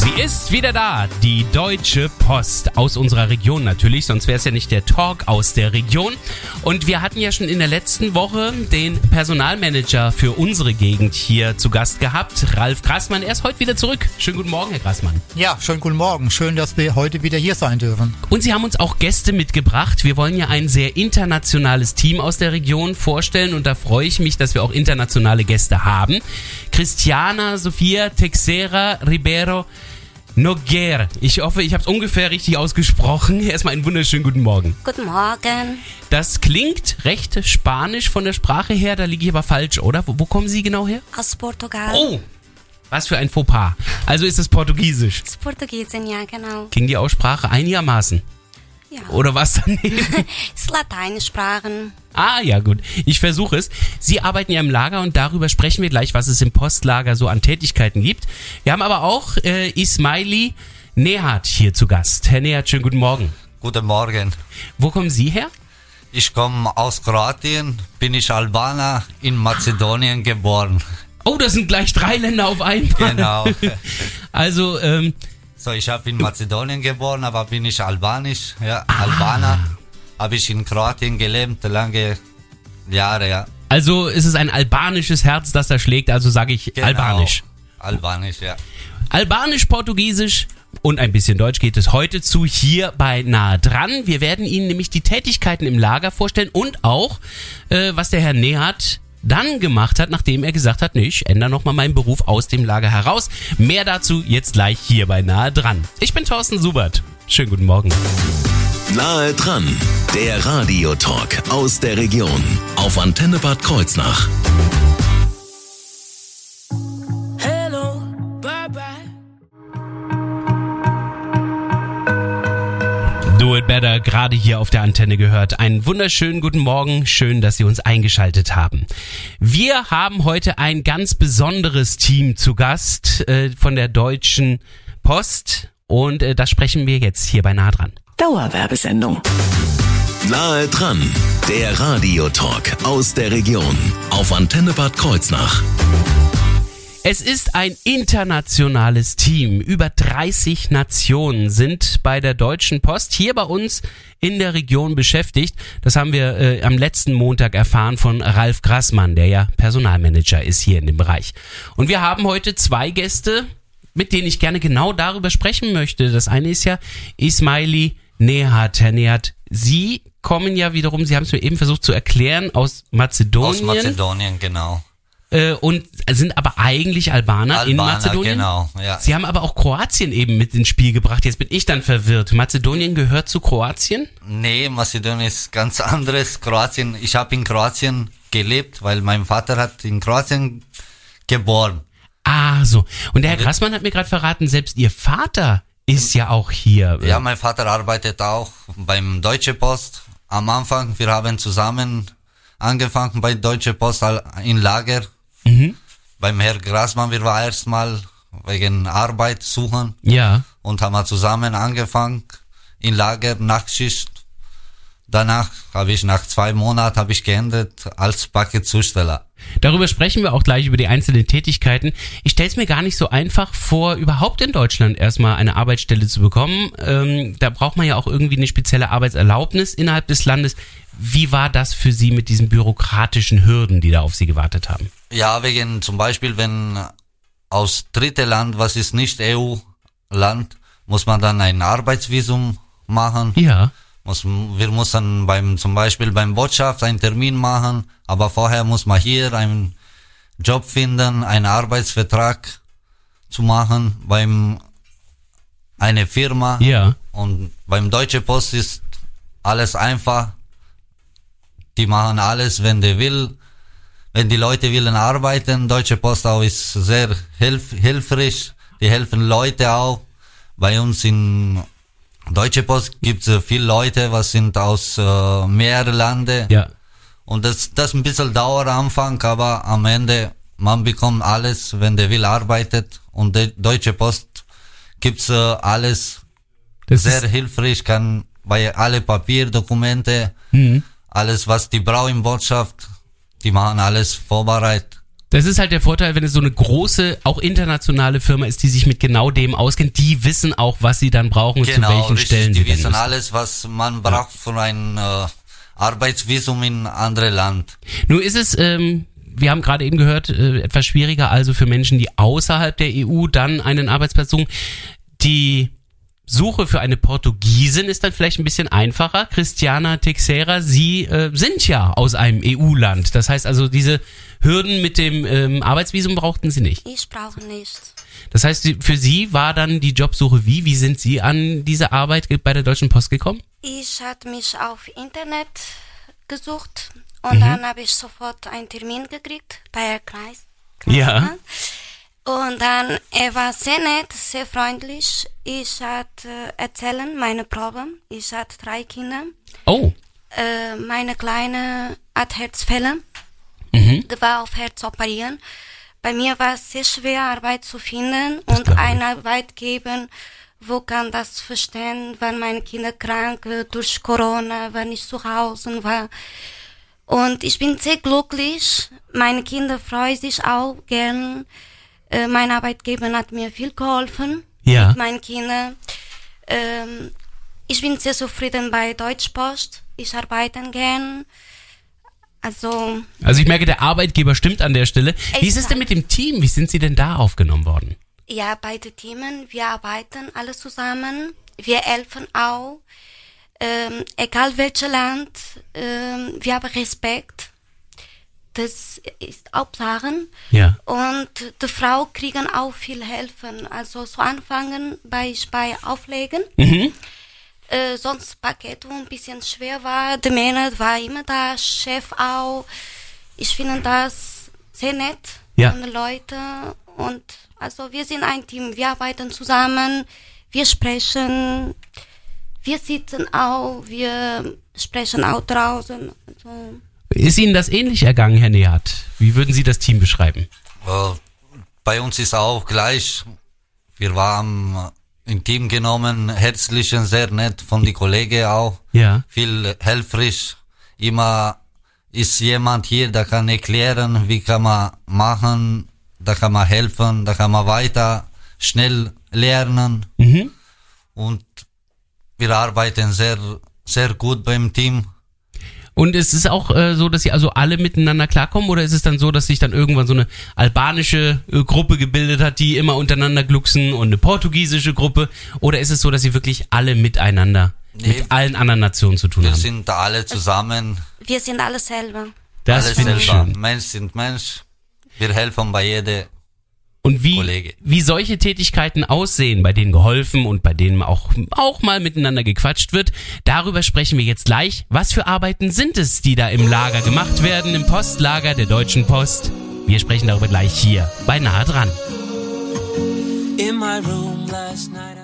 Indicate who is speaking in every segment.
Speaker 1: Sie ist wieder da, die Deutsche Post aus unserer Region natürlich, sonst wäre es ja nicht der Talk aus der Region. Und wir hatten ja schon in der letzten Woche den Personalmanager für unsere Gegend hier zu Gast gehabt, Ralf Grassmann. Er ist heute wieder zurück. Schönen guten Morgen, Herr Grassmann.
Speaker 2: Ja, schönen guten Morgen. Schön, dass wir heute wieder hier sein dürfen.
Speaker 1: Und Sie haben uns auch Gäste mitgebracht. Wir wollen ja ein sehr internationales Team aus der Region vorstellen und da freue ich mich, dass wir auch internationale Gäste haben. Christiana Sofia Texera Ribeiro Noguer. Ich hoffe, ich habe es ungefähr richtig ausgesprochen. Erstmal einen wunderschönen guten Morgen.
Speaker 3: Guten Morgen.
Speaker 1: Das klingt recht spanisch von der Sprache her, da liege ich aber falsch, oder? Wo, wo kommen Sie genau her?
Speaker 3: Aus Portugal.
Speaker 1: Oh, was für ein Fauxpas. Also ist es Portugiesisch.
Speaker 3: Das ist Portugiesin, ja, genau.
Speaker 1: Ging die Aussprache einigermaßen?
Speaker 3: Ja.
Speaker 1: Oder was daneben?
Speaker 3: Ist Lateinsprachen.
Speaker 1: Ah, ja, gut. Ich versuche es. Sie arbeiten ja im Lager und darüber sprechen wir gleich, was es im Postlager so an Tätigkeiten gibt. Wir haben aber auch äh, Ismaili Nehat hier zu Gast. Herr Nehat, schönen guten Morgen.
Speaker 4: Guten Morgen.
Speaker 1: Wo kommen Sie her?
Speaker 4: Ich komme aus Kroatien, bin ich Albaner, in Mazedonien geboren.
Speaker 1: Oh, das sind gleich drei Länder auf einmal.
Speaker 4: Genau.
Speaker 1: Also, ähm,
Speaker 4: So, ich habe in Mazedonien geboren, aber bin ich albanisch, ja, Albaner. Habe ich in Kroatien gelebt, lange Jahre, ja.
Speaker 1: also ist es ein albanisches Herz, das da schlägt, also sage ich
Speaker 4: Genau.
Speaker 1: albanisch.
Speaker 4: Albanisch, ja.
Speaker 1: Albanisch, Portugiesisch und ein bisschen Deutsch geht es heute zu hier bei Nahe dran. Wir werden Ihnen nämlich die Tätigkeiten im Lager vorstellen und auch, äh, was der Herr Nehat dann gemacht hat, nachdem er gesagt hat, nee, ich ändere nochmal meinen Beruf aus dem Lager heraus. Mehr dazu jetzt gleich hier bei Nahe dran. Ich bin Thorsten Subert. Schönen guten Morgen.
Speaker 5: Nahe dran, der Radiotalk aus der Region auf Antenne Bad Kreuznach.
Speaker 1: Do It Better gerade hier auf der Antenne gehört. Einen wunderschönen guten Morgen. Schön, dass Sie uns eingeschaltet haben. Wir haben heute ein ganz besonderes Team zu Gast äh, von der Deutschen Post und äh, das sprechen wir jetzt hier bei nah dran.
Speaker 6: Dauerwerbesendung.
Speaker 5: Nahe dran, der Radiotalk aus der Region auf Antenne Bad Kreuznach.
Speaker 1: Es ist ein internationales Team. Über 30 Nationen sind bei der Deutschen Post hier bei uns in der Region beschäftigt. Das haben wir äh, am letzten Montag erfahren von Ralf Grassmann, der ja Personalmanager ist hier in dem Bereich. Und wir haben heute zwei Gäste, mit denen ich gerne genau darüber sprechen möchte. Das eine ist ja Ismaili Nehat. Herr Nehat, Sie kommen ja wiederum, Sie haben es mir eben versucht zu erklären, aus Mazedonien.
Speaker 4: Aus Mazedonien, genau.
Speaker 1: Äh, und sind aber eigentlich Albaner, in
Speaker 4: Albaner,
Speaker 1: Mazedonien.
Speaker 4: genau, ja.
Speaker 1: Sie haben aber auch Kroatien eben mit ins Spiel gebracht. Jetzt bin ich dann verwirrt. Mazedonien gehört zu Kroatien?
Speaker 4: Nee, Mazedonien ist ganz anderes. Kroatien, ich habe in Kroatien gelebt, weil mein Vater hat in Kroatien geboren.
Speaker 1: Ah, so. Und der Herr Grassmann hat mir gerade verraten, selbst Ihr Vater ist ja auch hier.
Speaker 4: Ja, mein Vater arbeitet auch beim Deutsche Post. Am Anfang, wir haben zusammen angefangen bei Deutsche Post in Lager.
Speaker 1: Mhm.
Speaker 4: Beim Herr Grasmann, wir waren erstmal wegen Arbeit suchen
Speaker 1: Ja.
Speaker 4: und haben wir zusammen angefangen in Lager, Nachtschicht. Danach habe ich nach zwei Monaten habe ich geendet als Paketzusteller.
Speaker 1: Darüber sprechen wir auch gleich über die einzelnen Tätigkeiten. Ich stelle es mir gar nicht so einfach vor, überhaupt in Deutschland erstmal eine Arbeitsstelle zu bekommen. Ähm, da braucht man ja auch irgendwie eine spezielle Arbeitserlaubnis innerhalb des Landes. Wie war das für Sie mit diesen bürokratischen Hürden, die da auf Sie gewartet haben?
Speaker 4: Ja, wegen zum Beispiel, wenn aus dritte Land, was ist nicht EU-Land, muss man dann ein Arbeitsvisum machen.
Speaker 1: Ja.
Speaker 4: Muss, wir müssen beim, zum Beispiel beim Botschaft einen Termin machen, aber vorher muss man hier einen Job finden, einen Arbeitsvertrag zu machen beim eine Firma.
Speaker 1: Ja.
Speaker 4: Und beim Deutsche Post ist alles einfach. Die machen alles, wenn die will. Wenn die Leute willen arbeiten, Deutsche Post auch ist sehr hilf hilfreich. Die helfen Leute auch. Bei uns in Deutsche Post gibt es viele Leute, was sind aus äh, mehreren Ländern.
Speaker 1: Ja.
Speaker 4: Und das, das ein bisschen dauert am Anfang, aber am Ende man bekommt alles, wenn der will, arbeitet. Und die Deutsche Post gibt's äh, alles
Speaker 1: Das
Speaker 4: sehr hilfreich, kann bei alle Papierdokumente,
Speaker 1: Mhm.
Speaker 4: Alles was die brauchen in Botschaft, die machen alles vorbereitet.
Speaker 1: das ist halt der Vorteil, wenn es so eine große, auch internationale Firma ist, die sich mit genau dem auskennt. Die wissen auch, was sie dann brauchen und zu
Speaker 4: Genau,
Speaker 1: welchen
Speaker 4: richtig,
Speaker 1: Stellen
Speaker 4: die
Speaker 1: sie dann
Speaker 4: wissen alles, was man braucht für ein äh, Arbeitsvisum in andere Land.
Speaker 1: Nun ist es, ähm, wir haben gerade eben gehört, äh, etwas schwieriger also für Menschen, die außerhalb der EU dann einen Arbeitsplatz suchen. Die Suche für eine Portugiesin ist dann vielleicht ein bisschen einfacher. Christiana Teixeira, Sie äh, sind ja aus einem EU-Land. Das heißt also, diese Hürden mit dem ähm, Arbeitsvisum brauchten Sie nicht.
Speaker 3: Ich brauche nicht.
Speaker 1: Das heißt, für Sie war dann die Jobsuche wie? Wie sind Sie an diese Arbeit bei der Deutschen Post gekommen?
Speaker 3: Ich hatte mich auf Internet gesucht und
Speaker 1: Mhm.
Speaker 3: dann habe ich sofort einen Termin gekriegt bei Herr Kreis.
Speaker 1: Ja.
Speaker 3: Und dann, er war sehr nett, sehr freundlich. Ich hatte erzählen meine Probleme. Ich hatte drei Kinder.
Speaker 1: Oh.
Speaker 3: Äh, meine Kleine hat Herzfälle.
Speaker 1: Mhm.
Speaker 3: Die war auf Herz operieren. Bei mir war es sehr schwer, Arbeit zu finden und
Speaker 1: glaub ich.
Speaker 3: eine Arbeit geben, wo kann das verstehen, wenn meine Kinder krank äh, durch Corona, wenn ich zu Hause war. Und ich bin sehr glücklich. Meine Kinder freuen sich auch gern. Äh, mein Arbeitgeber hat mir viel geholfen
Speaker 1: Ja.
Speaker 3: mit meinen Kindern. Ähm, ich bin sehr zufrieden bei Deutschpost. Ich arbeite gern. Also,
Speaker 1: Also ich merke, der Arbeitgeber stimmt an der Stelle. Wie ist es denn mit dem Team? Wie sind Sie denn da aufgenommen worden?
Speaker 3: ja, beide Themen, wir arbeiten alle zusammen. Wir helfen auch. Ähm, egal welches Land, ähm, wir haben Respekt. Das ist Hauptsache.
Speaker 1: Ja.
Speaker 3: Und die Frau kriegen auch viel helfen. Also zu Anfangen bei, bei Auflegen.
Speaker 1: Mhm.
Speaker 3: Äh, sonst Paket, ein bisschen schwer war. Der Männer war immer da, Chef auch. Ich finde das sehr nett
Speaker 1: Ja.
Speaker 3: von den Leuten. Und also wir sind ein Team, wir arbeiten zusammen, wir sprechen, wir sitzen auch, wir sprechen auch draußen. Also,
Speaker 1: Ist Ihnen das ähnlich ergangen, Herr Nehat? Wie würden Sie das Team beschreiben?
Speaker 4: Äh, bei uns ist auch gleich. Wir waren im Team genommen, herzlich und sehr nett von die Kollegen auch.
Speaker 1: Ja.
Speaker 4: Viel helfrig. Immer ist jemand hier, der kann erklären, wie kann man machen, da kann man helfen, da kann man weiter schnell lernen.
Speaker 1: Mhm.
Speaker 4: Und wir arbeiten sehr, sehr gut beim Team.
Speaker 1: Und es ist auch äh, so, dass Sie also alle miteinander klarkommen oder ist es dann so, dass sich dann irgendwann so eine albanische äh, Gruppe gebildet hat, die immer untereinander glucksen und eine portugiesische Gruppe? Oder ist es so, dass Sie wirklich alle miteinander
Speaker 4: Nee.
Speaker 1: mit allen anderen Nationen zu tun
Speaker 4: Wir
Speaker 1: haben?
Speaker 4: sind alle zusammen.
Speaker 3: wir sind alle selber.
Speaker 1: Das
Speaker 4: alles
Speaker 1: finde ich
Speaker 4: selber.
Speaker 1: schön.
Speaker 4: Mensch sind Mensch. Wir helfen bei jeder.
Speaker 1: Und wie,
Speaker 4: Kollege.
Speaker 1: wie solche Tätigkeiten aussehen, bei denen geholfen und bei denen auch, auch mal miteinander gequatscht wird, darüber sprechen wir jetzt gleich. Was für Arbeiten sind es, die da im Lager gemacht werden, im Postlager der Deutschen Post? Wir sprechen darüber gleich hier bei Nahe dran.
Speaker 7: In my room last night.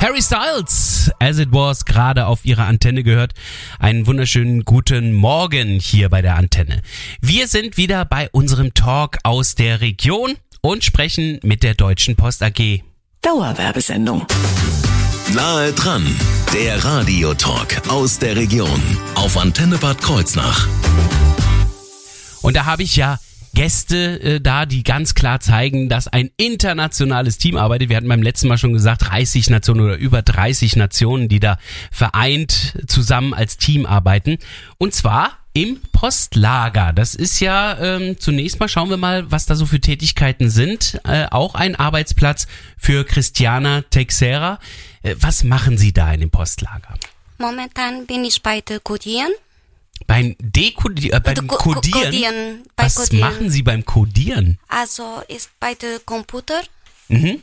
Speaker 1: Harry Styles, as it was, gerade auf ihrer Antenne gehört. Einen wunderschönen guten Morgen hier bei der Antenne. Wir sind wieder bei unserem Talk aus der Region und sprechen mit der Deutschen Post AG.
Speaker 8: Dauerwerbesendung.
Speaker 5: Nahe dran, der Radiotalk aus der Region auf Antenne Bad Kreuznach.
Speaker 1: Und da habe ich ja Gäste äh, da, die ganz klar zeigen, dass ein internationales Team arbeitet. Wir hatten beim letzten Mal schon gesagt, 30 Nationen oder über 30 Nationen, die da vereint zusammen als Team arbeiten. Und zwar im Postlager. Das ist ja ähm, zunächst mal, schauen wir mal, was da so für Tätigkeiten sind. Äh, auch ein Arbeitsplatz für Christiana Teixeira. Äh, was machen Sie da in dem Postlager?
Speaker 3: Momentan bin ich bei der Codieren.
Speaker 1: Beim Dekodieren, äh, beim Codieren?
Speaker 3: Codieren, bei
Speaker 1: Was
Speaker 3: Codieren.
Speaker 1: machen Sie beim Codieren?
Speaker 3: Also ist bei der Computer,
Speaker 1: Mhm.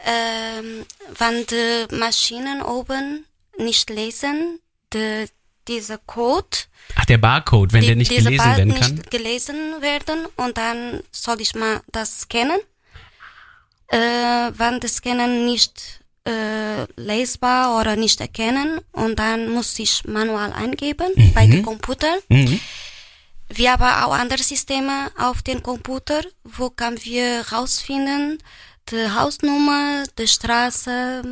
Speaker 3: ähm, wenn die Maschinen oben nicht lesen, die, dieser Code,
Speaker 1: Ach, der Barcode, wenn
Speaker 3: die,
Speaker 1: der nicht gelesen
Speaker 3: Bar
Speaker 1: werden kann.
Speaker 3: nicht gelesen werden und dann soll ich mal das scannen. Äh, wenn das Scannen nicht äh, lesbar oder nicht erkennen und dann muss ich manual eingeben bei dem Computer.
Speaker 1: Mhm.
Speaker 3: Wir haben auch andere Systeme auf dem Computer, wo können wir rausfinden, die Hausnummer, die Straße.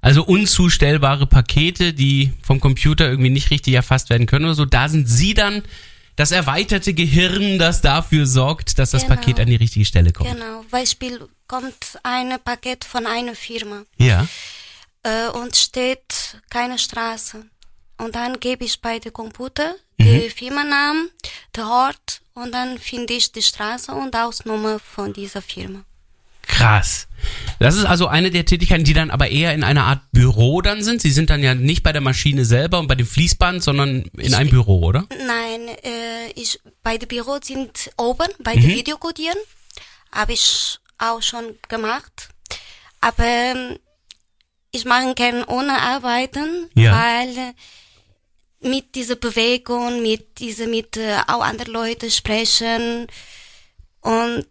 Speaker 1: Also unzustellbare Pakete, die vom Computer irgendwie nicht richtig erfasst werden können oder so. Da sind Sie dann das erweiterte Gehirn, das dafür sorgt, dass das
Speaker 3: Genau.
Speaker 1: Paket an die richtige Stelle kommt.
Speaker 3: Genau, Beispiel kommt ein Paket von einer Firma
Speaker 1: Ja.
Speaker 3: äh, und steht keine Straße. Und dann gebe ich bei dem Computer
Speaker 1: Mhm.
Speaker 3: die Firmennamen, der Ort und dann finde ich die Straße und Hausnummer von dieser Firma.
Speaker 1: Krass. Das ist also eine der Tätigkeiten, die dann aber eher in einer Art Büro dann sind. Sie sind dann ja nicht bei der Maschine selber und bei dem Fließband, sondern in einem Büro, oder?
Speaker 3: Nein, äh, ich bei dem Büro sind oben bei
Speaker 1: Mhm.
Speaker 3: den Videokodieren. Habe ich auch schon gemacht. Aber ähm, ich mache gerne ohne Arbeiten,
Speaker 1: Ja.
Speaker 3: weil äh, mit dieser Bewegung, mit dieser, mit äh, auch anderen Leuten sprechen und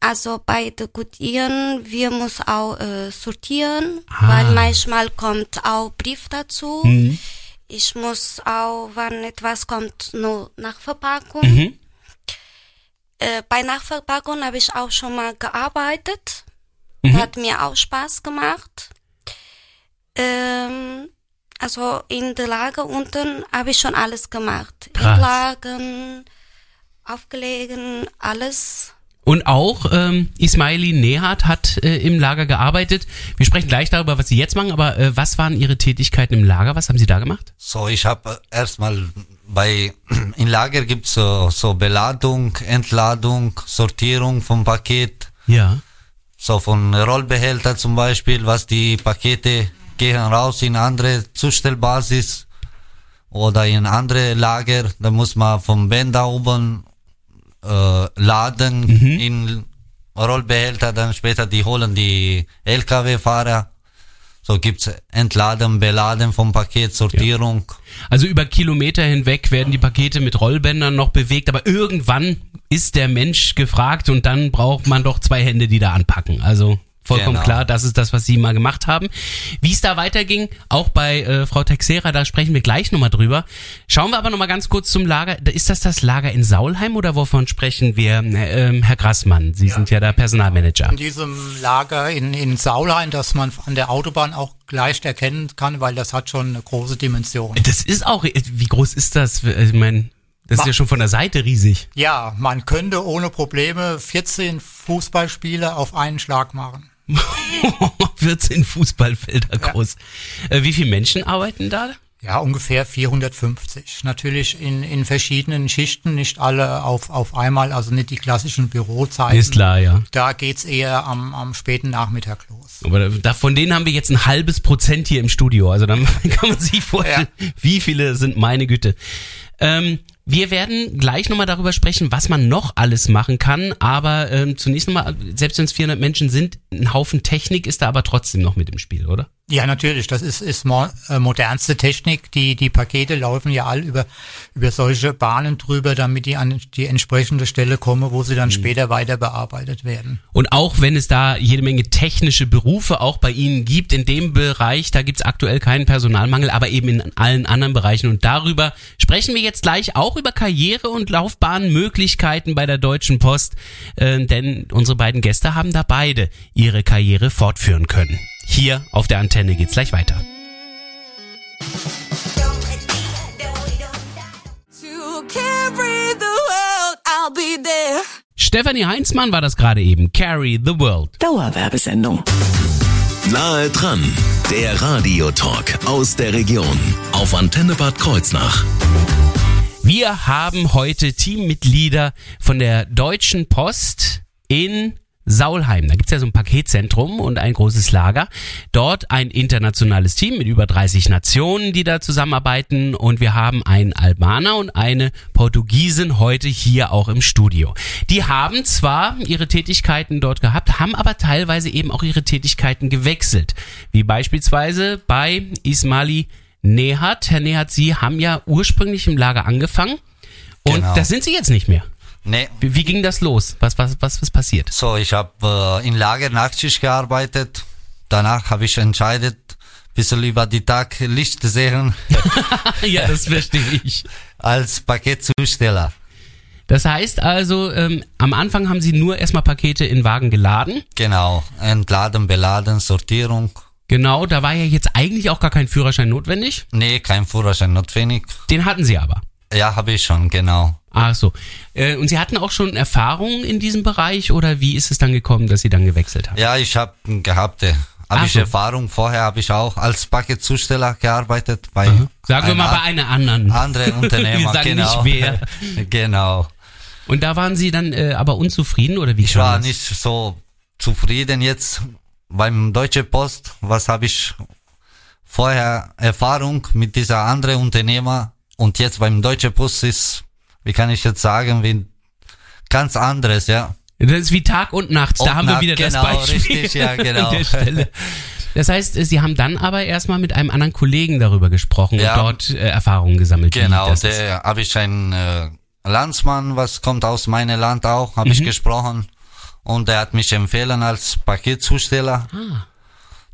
Speaker 3: also bei den Codieren, wir muss auch äh, sortieren,
Speaker 1: Ah.
Speaker 3: weil manchmal kommt auch Brief dazu.
Speaker 1: Mhm.
Speaker 3: Ich muss auch, wenn etwas kommt, nur nach Verpackung.
Speaker 1: Mhm.
Speaker 3: Äh, bei Nachverpackung habe ich auch schon mal gearbeitet.
Speaker 1: Mhm.
Speaker 3: Hat mir auch Spaß gemacht. Ähm, also in der Lager unten habe ich schon alles gemacht.
Speaker 1: Krass.
Speaker 3: Entlagen, aufgelegen, alles.
Speaker 1: Und auch ähm, Ismaili Nehat hat äh, im Lager gearbeitet. Wir sprechen gleich darüber, was Sie jetzt machen, aber äh, was waren Ihre Tätigkeiten im Lager? Was haben Sie da gemacht?
Speaker 4: So, ich habe erstmal bei im Lager gibt's so, so Beladung, Entladung, Sortierung vom Paket,
Speaker 1: Ja.
Speaker 4: so von Rollbehälter zum Beispiel, was die Pakete gehen raus in andere Zustellbasis oder in andere Lager, da muss man vom Bänder oben äh, laden in Rollbehälter, dann später die holen die LKW-Fahrer. So gibt's Entladen, Beladen vom Paket, Sortierung.
Speaker 1: Also über Kilometer hinweg werden die Pakete mit Rollbändern noch bewegt, aber irgendwann ist der Mensch gefragt und dann braucht man doch zwei Hände, die da anpacken. Also vollkommen
Speaker 4: Genau.
Speaker 1: klar, das ist das, was Sie mal gemacht haben. Wie es da weiterging, auch bei äh, Frau Texera, da sprechen wir gleich nochmal drüber. Schauen wir aber nochmal ganz kurz zum Lager. Ist das das Lager in Saulheim oder wovon sprechen wir? Äh, ähm, Herr Grassmann, Sie sind ja der Personalmanager.
Speaker 2: In diesem Lager in, in Saulheim, das man an der Autobahn auch leicht erkennen kann, weil das hat schon eine große Dimension.
Speaker 1: Das ist auch, wie groß ist das? Ich meine, das ist ja schon von der Seite riesig.
Speaker 2: Ja, man könnte ohne Probleme 14 Fußballspiele auf einen Schlag machen.
Speaker 1: 14 Fußballfelder groß. Äh, wie viele Menschen arbeiten da?
Speaker 2: Ja, ungefähr 450. Natürlich in, in verschiedenen Schichten, nicht alle auf, auf einmal, also nicht die klassischen Bürozeiten.
Speaker 1: Ist klar, ja.
Speaker 2: Da geht's eher am, am späten Nachmittag los.
Speaker 1: Aber da, von denen haben wir jetzt ein halbes Prozent hier im Studio. Also dann kann man sich vorstellen, wie viele sind meine Güte. Ähm, wir werden gleich nochmal darüber sprechen, was man noch alles machen kann. Aber ähm, zunächst nochmal, selbst wenn es 400 Menschen sind, ein Haufen Technik ist da aber trotzdem noch mit im Spiel, oder?
Speaker 2: Ja, natürlich. Das ist, ist mo äh, modernste Technik. Die, die Pakete laufen ja all über, über solche Bahnen drüber, damit die an die entsprechende Stelle kommen, wo sie dann später weiter bearbeitet werden.
Speaker 1: Und auch wenn es da jede Menge technische Berufe auch bei Ihnen gibt, in dem Bereich, da gibt es aktuell keinen Personalmangel, aber eben in allen anderen Bereichen. Und darüber sprechen wir jetzt gleich auch über Karriere- und Laufbahnmöglichkeiten bei der Deutschen Post, äh, denn unsere beiden Gäste haben da beide ihre Karriere fortführen können. Hier auf der Antenne geht's gleich weiter.
Speaker 8: To carry the world, I'll be there.
Speaker 1: Stefanie Heinzmann war das gerade eben. Carry the World.
Speaker 9: Dauerwerbesendung.
Speaker 5: Nahe dran, der Radiotalk aus der Region auf Antenne Bad Kreuznach.
Speaker 1: Wir haben heute Teammitglieder von der Deutschen Post in Saulheim. Da gibt's ja so ein Paketzentrum und ein großes Lager. Dort ein internationales Team mit über 30 Nationen, die da zusammenarbeiten. Und wir haben einen Albaner und eine Portugiesin heute hier auch im Studio. Die haben zwar ihre Tätigkeiten dort gehabt, haben aber teilweise eben auch ihre Tätigkeiten gewechselt. Wie beispielsweise bei Ismaili Nehat. Herr Nehat, Sie haben ja ursprünglich im Lager angefangen. Und
Speaker 4: Genau.
Speaker 1: das sind Sie jetzt nicht mehr.
Speaker 4: Nee.
Speaker 1: Wie, wie ging das los? Was, was, was ist passiert?
Speaker 4: So, ich habe äh, in Lager Nachtschicht gearbeitet. Danach habe ich entscheidet, bisschen über die Tag Licht sehen
Speaker 1: ja, das verstehe ich.
Speaker 4: als Paketzusteller.
Speaker 1: Das heißt also, ähm, am Anfang haben Sie nur erstmal Pakete in Wagen geladen.
Speaker 4: Genau, entladen, beladen, Sortierung.
Speaker 1: Genau, da war ja jetzt eigentlich auch gar kein Führerschein notwendig.
Speaker 4: Nee, kein Führerschein notwendig.
Speaker 1: Den hatten Sie aber.
Speaker 4: Ja, habe ich schon, genau.
Speaker 1: Ach so. Äh, und Sie hatten auch schon Erfahrungen in diesem Bereich oder wie ist es dann gekommen, dass Sie dann gewechselt haben?
Speaker 4: Ja, ich habe gehabt, äh, habe ich
Speaker 1: so.
Speaker 4: Erfahrung. Vorher habe ich auch als Paketzusteller gearbeitet bei
Speaker 1: Sagen wir mal bei einer anderen.
Speaker 4: anderen Unternehmer.
Speaker 1: Wir sagen
Speaker 4: genau.
Speaker 1: nicht wer.
Speaker 4: genau.
Speaker 1: Und da waren Sie dann äh, aber unzufrieden oder wie
Speaker 4: Ich war
Speaker 1: das?
Speaker 4: nicht so zufrieden jetzt beim Deutsche Post. Was habe ich vorher Erfahrung mit dieser anderen Unternehmer und jetzt beim Deutsche Post ist, wie kann ich jetzt sagen, wie ganz anderes, ja.
Speaker 1: Das ist wie Tag und Nacht. Da
Speaker 4: Und
Speaker 1: haben wir
Speaker 4: Nacht,
Speaker 1: wieder
Speaker 4: genau,
Speaker 1: das Beispiel
Speaker 4: richtig, ja, genau.
Speaker 1: an der Stelle. Das heißt, Sie haben dann aber erstmal mit einem anderen Kollegen darüber gesprochen
Speaker 4: Ja.
Speaker 1: und dort äh, Erfahrungen gesammelt.
Speaker 4: Genau, der habe ich einen äh, Landsmann, was kommt aus meinem Land auch, habe
Speaker 1: Mhm.
Speaker 4: ich gesprochen und der hat mich empfehlen als Paketzusteller.
Speaker 1: Ah.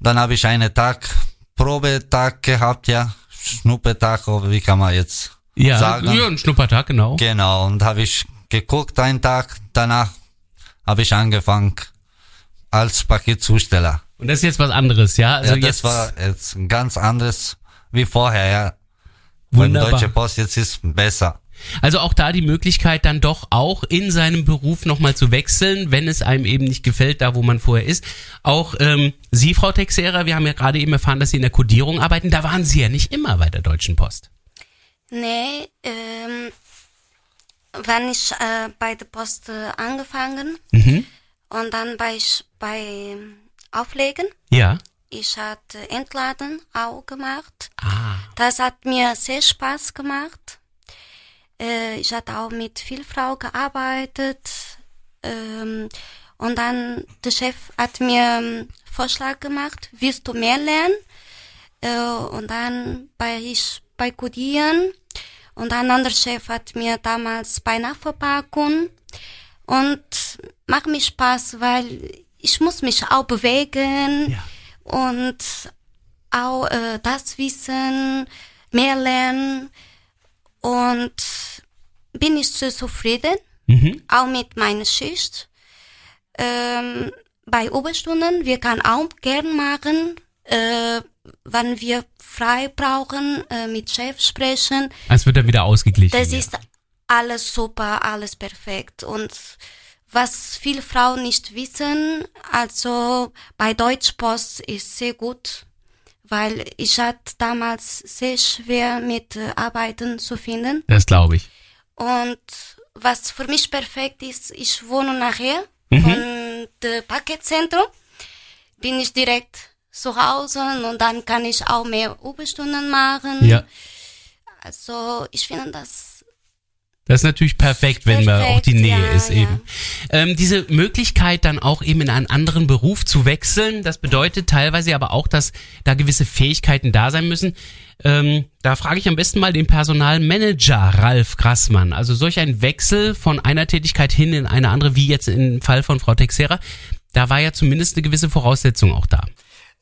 Speaker 4: Dann habe ich einen Tag Probetag gehabt, ja, Schnuppetag, oder wie kann man jetzt
Speaker 1: Ja,
Speaker 4: sagen?
Speaker 1: ja, ein Schnuppertag, genau.
Speaker 4: Genau, und habe ich geguckt einen Tag, danach habe ich angefangen als Paketzusteller.
Speaker 1: Und das ist jetzt was anderes, ja? Also
Speaker 4: ja, das
Speaker 1: jetzt,
Speaker 4: war jetzt ganz anderes wie vorher, ja.
Speaker 1: Wunderbar.
Speaker 4: Deutsche Post jetzt ist besser.
Speaker 1: Also auch da die Möglichkeit dann doch auch in seinem Beruf nochmal zu wechseln, wenn es einem eben nicht gefällt, da wo man vorher ist. Auch ähm, Sie, Frau Texera, wir haben ja gerade eben erfahren, dass Sie in der Kodierung arbeiten. Da waren Sie ja nicht immer bei der Deutschen Post.
Speaker 3: Nee, ähm, wenn ich äh, bei der Post äh, angefangen
Speaker 1: Mhm.
Speaker 3: und dann bei, bei Auflegen,
Speaker 1: Ja.
Speaker 3: ich hatte Entladen auch gemacht.
Speaker 1: Ah.
Speaker 3: Das hat mir sehr Spaß gemacht. Äh, ich hatte auch mit Vielfrau gearbeitet. Ähm, und dann der Chef hat mir einen Vorschlag gemacht, willst du mehr lernen? Äh, und dann bei ich bei Codieren und ein anderer Chef hat mir damals bei Nachverpackung und macht mir Spaß, weil ich muss mich auch bewegen und auch äh, das Wissen, mehr lernen und bin ich sehr zufrieden,
Speaker 1: Mhm.
Speaker 3: auch mit meiner Schicht. Ähm, bei Überstunden, wir können auch gern machen, äh, wenn wir frei brauchen, äh, mit Chef sprechen.
Speaker 1: Es wird dann wieder ausgeglichen.
Speaker 3: Das
Speaker 1: ja.
Speaker 3: ist alles super, alles perfekt. Und was viele Frauen nicht wissen, also bei Deutschpost ist sehr gut, weil ich hatte damals sehr schwer mit äh, Arbeiten zu finden.
Speaker 1: Das glaube ich.
Speaker 3: Und was für mich perfekt ist, ich wohne nachher
Speaker 1: Mhm.
Speaker 3: von dem Paketzentrum, bin ich direkt zu Hause und dann kann ich auch mehr Überstunden machen.
Speaker 1: Ja.
Speaker 3: Also ich finde das
Speaker 1: Das ist natürlich perfekt, wenn man auch die
Speaker 3: Perfekt,
Speaker 1: Nähe
Speaker 3: ja,
Speaker 1: ist
Speaker 3: ja.
Speaker 1: eben. Ähm, diese Möglichkeit dann auch eben in einen anderen Beruf zu wechseln, das bedeutet teilweise aber auch, dass da gewisse Fähigkeiten da sein müssen. Ähm, da frage ich am besten mal den Personalmanager Ralf Grassmann. Also solch ein Wechsel von einer Tätigkeit hin in eine andere, wie jetzt im Fall von Frau Texera, da war ja zumindest eine gewisse Voraussetzung auch da.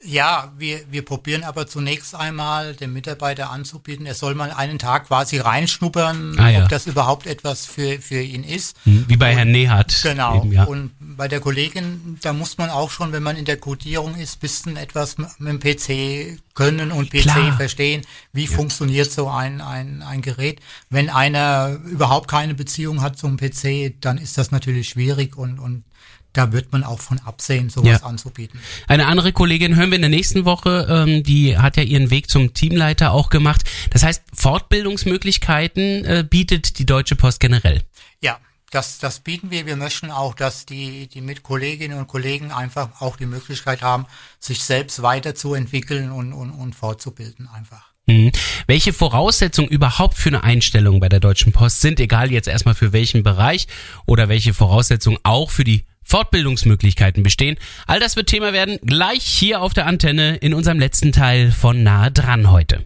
Speaker 2: Ja, wir, wir probieren aber zunächst einmal dem Mitarbeiter anzubieten, er soll mal einen Tag quasi reinschnuppern,
Speaker 1: Ah, ja.
Speaker 2: ob das überhaupt etwas für, für ihn ist.
Speaker 1: Hm, Wie bei Herrn Nehardt.
Speaker 2: Genau.
Speaker 1: Eben, ja.
Speaker 2: Und bei der Kollegin, da muss man auch schon, wenn man in der Codierung ist, bisschen etwas mit dem PC können und PC
Speaker 1: Klar.
Speaker 2: verstehen, wie funktioniert so ein, ein, ein Gerät. Wenn einer überhaupt keine Beziehung hat zum PC, dann ist das natürlich schwierig und, und da wird man auch von absehen, sowas
Speaker 1: Ja.
Speaker 2: anzubieten.
Speaker 1: Eine andere Kollegin hören wir in der nächsten Woche, ähm, die hat ja ihren Weg zum Teamleiter auch gemacht. Das heißt, Fortbildungsmöglichkeiten äh, bietet die Deutsche Post generell.
Speaker 2: Ja, das, das bieten wir. Wir möchten auch, dass die, die Mitkolleginnen und Kollegen einfach auch die Möglichkeit haben, sich selbst weiterzuentwickeln und, und, und fortzubilden einfach.
Speaker 1: Mhm. Welche Voraussetzungen überhaupt für eine Einstellung bei der Deutschen Post sind, egal jetzt erstmal für welchen Bereich oder welche Voraussetzungen auch für die Fortbildungsmöglichkeiten bestehen. All das wird Thema werden gleich hier auf der Antenne in unserem letzten Teil von Nahe dran heute.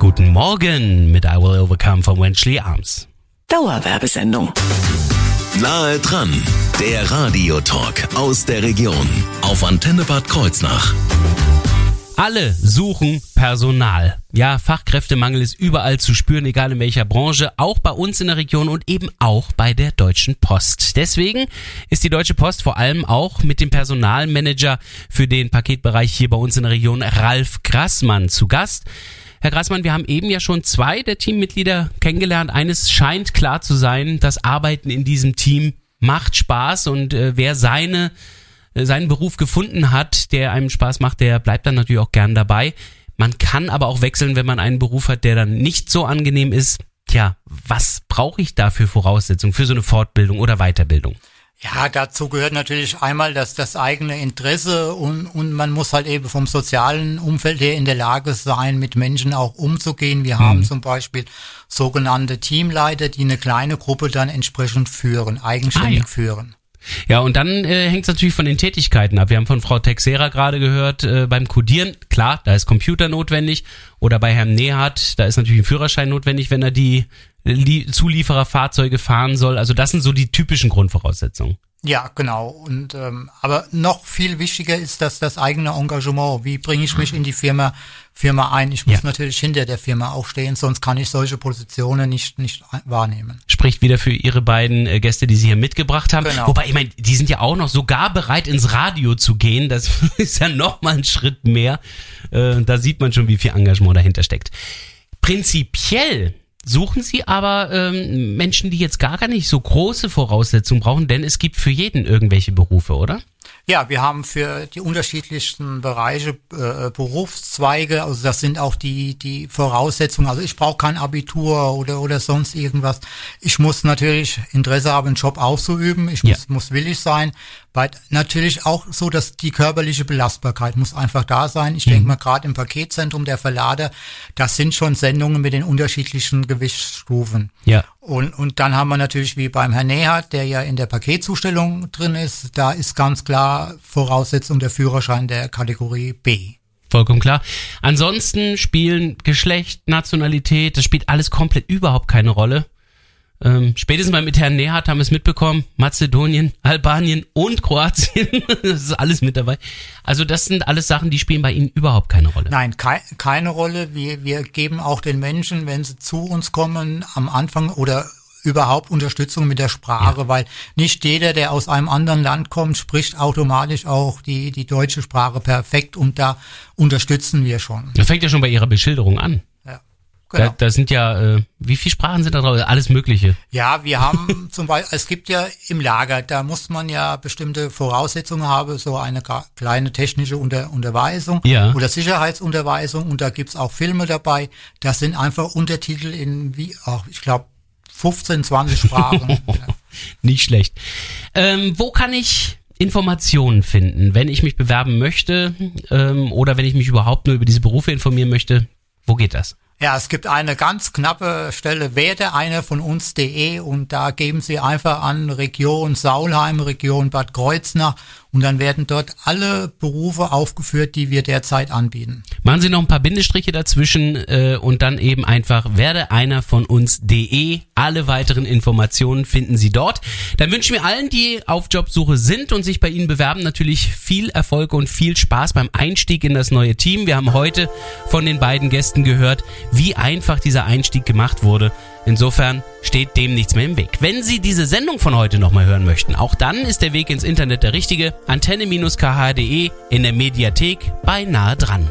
Speaker 1: Guten Morgen mit I Will Overcome von Wenchley Arms.
Speaker 9: Dauerwerbesendung.
Speaker 5: Nahe dran, der Radiotalk aus der Region auf Antenne Bad Kreuznach.
Speaker 1: Alle suchen Personal. Ja, Fachkräftemangel ist überall zu spüren, egal in welcher Branche, auch bei uns in der Region und eben auch bei der Deutschen Post. Deswegen ist die Deutsche Post vor allem auch mit dem Personalmanager für den Paketbereich hier bei uns in der Region, Ralf Grassmann, zu Gast. Herr Grassmann, wir haben eben ja schon zwei der Teammitglieder kennengelernt. Eines scheint klar zu sein, das Arbeiten in diesem Team macht Spaß und äh, wer seine äh, seinen Beruf gefunden hat, der einem Spaß macht, der bleibt dann natürlich auch gern dabei. Man kann aber auch wechseln, wenn man einen Beruf hat, der dann nicht so angenehm ist. Tja, was brauche ich da für Voraussetzungen für so eine Fortbildung oder Weiterbildung?
Speaker 2: Ja, dazu gehört natürlich einmal das, das eigene Interesse und, und man muss halt eben vom sozialen Umfeld her in der Lage sein, mit Menschen auch umzugehen. Wir mhm. haben zum Beispiel sogenannte Teamleiter, die eine kleine Gruppe dann entsprechend führen, eigenständig ah, ja. führen.
Speaker 1: Ja, und dann äh, hängt es natürlich von den Tätigkeiten ab. Wir haben von Frau Texera gerade gehört, äh, beim Codieren, klar, da ist Computer notwendig. Oder bei Herrn Nehat, da ist natürlich ein Führerschein notwendig, wenn er die Lie Zuliefererfahrzeuge fahren soll. Also das sind so die typischen Grundvoraussetzungen.
Speaker 2: Ja, genau. Und ähm, aber noch viel wichtiger ist dass das eigene Engagement. Wie bringe ich mich in die Firma Firma ein? Ich muss ja. natürlich hinter der Firma auch stehen, sonst kann ich solche Positionen nicht nicht wahrnehmen.
Speaker 1: Spricht wieder für Ihre beiden äh, Gäste, die Sie hier mitgebracht haben. Genau. Wobei ich meine, die sind ja auch noch sogar bereit ins Radio zu gehen. Das ist ja noch mal ein Schritt mehr. Äh, da sieht man schon, wie viel Engagement dahinter steckt. Prinzipiell Suchen Sie aber ähm, Menschen, die jetzt gar nicht so große Voraussetzungen brauchen, denn es gibt für jeden irgendwelche Berufe, oder?
Speaker 2: Ja, wir haben für die unterschiedlichsten Bereiche äh, Berufszweige, also das sind auch die die Voraussetzungen. Also ich brauche kein Abitur oder oder sonst irgendwas. Ich muss natürlich Interesse haben, einen Job auszuüben. Ich muss, ja. muss willig sein. Weil natürlich auch so, dass die körperliche Belastbarkeit muss einfach da sein. Ich mhm. denke mal gerade im Paketzentrum der Verlader, das sind schon Sendungen mit den unterschiedlichen Gewichtsstufen.
Speaker 1: Ja.
Speaker 2: Und, und dann haben wir natürlich wie beim Herrn Nehat, der ja in der Paketzustellung drin ist, da ist ganz klar Voraussetzung der Führerschein der Kategorie B.
Speaker 1: Vollkommen klar. Ansonsten spielen Geschlecht, Nationalität, das spielt alles komplett überhaupt keine Rolle. Ähm, spätestens beim mit Herrn Nehat haben wir es mitbekommen. Mazedonien, Albanien und Kroatien. das ist alles mit dabei. Also das sind alles Sachen, die spielen bei Ihnen überhaupt keine Rolle.
Speaker 2: Nein, kei keine Rolle. Wir, wir geben auch den Menschen, wenn sie zu uns kommen, am Anfang oder überhaupt Unterstützung mit der Sprache, ja. weil nicht jeder, der aus einem anderen Land kommt, spricht automatisch auch die, die deutsche Sprache perfekt und da unterstützen wir schon.
Speaker 1: Das fängt ja schon bei Ihrer Beschilderung an. Genau. Da, da sind ja, äh, wie viele Sprachen sind da drauf? Alles Mögliche.
Speaker 2: Ja, wir haben zum Beispiel, es gibt ja im Lager, da muss man ja bestimmte Voraussetzungen haben, so eine kleine technische Unter Unterweisung
Speaker 1: ja.
Speaker 2: oder Sicherheitsunterweisung und da gibt's auch Filme dabei. Das sind einfach Untertitel in, wie, ach, ich glaube, 15, 20 Sprachen.
Speaker 1: Nicht schlecht. Ähm, wo kann ich Informationen finden, wenn ich mich bewerben möchte ähm, oder wenn ich mich überhaupt nur über diese Berufe informieren möchte? Wo geht das?
Speaker 2: Ja, es gibt eine ganz knappe Stelle, werde einer von uns.de und da geben Sie einfach an Region Saulheim, Region Bad Kreuznach und dann werden dort alle Berufe aufgeführt, die wir derzeit anbieten.
Speaker 1: Machen Sie noch ein paar Bindestriche dazwischen äh, und dann eben einfach werde einer von uns.de. Alle weiteren Informationen finden Sie dort. Dann wünschen wir allen, die auf Jobsuche sind und sich bei Ihnen bewerben, natürlich viel Erfolg und viel Spaß beim Einstieg in das neue Team. Wir haben heute von den beiden Gästen gehört, wie einfach dieser Einstieg gemacht wurde. Insofern steht dem nichts mehr im Weg. Wenn Sie diese Sendung von heute nochmal hören möchten, auch dann ist der Weg ins Internet der richtige. Antenne-kh.de in der Mediathek bei nahe dran.